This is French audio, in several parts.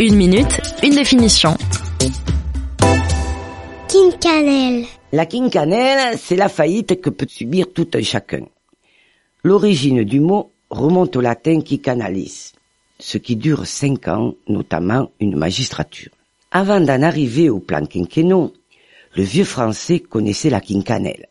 Une minute, une définition. Quincanelle. La quincanelle, c'est la faillite que peut subir tout un chacun. L'origine du mot remonte au latin qui canalise, ce qui dure cinq ans, notamment une magistrature. Avant d'en arriver au plan quinquennaux, le vieux français connaissait la quincanelle,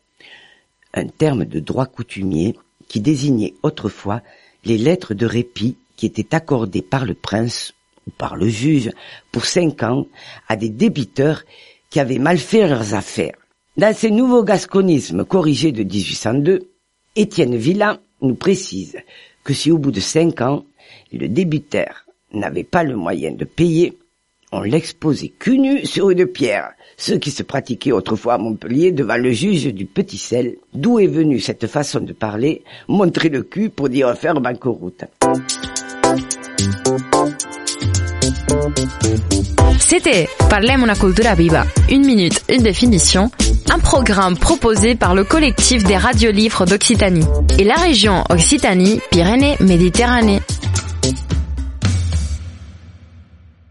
un terme de droit coutumier qui désignait autrefois les lettres de répit qui étaient accordées par le prince ou par le juge pour cinq ans à des débiteurs qui avaient mal fait leurs affaires. Dans ces nouveaux gasconismes corrigés de 1802, Étienne Villa nous précise que si au bout de cinq ans, le débiteur n'avait pas le moyen de payer, on l'exposait cul nu sur une pierre, ce qui se pratiquait autrefois à Montpellier devant le juge du Petit Sel, d'où est venue cette façon de parler, montrer le cul pour dire faire banqueroute. C'était Parlem una cultura viva. Une minute, une définition. Un programme proposé par le collectif des radiolivres d'Occitanie et la région Occitanie-Pyrénées-Méditerranée.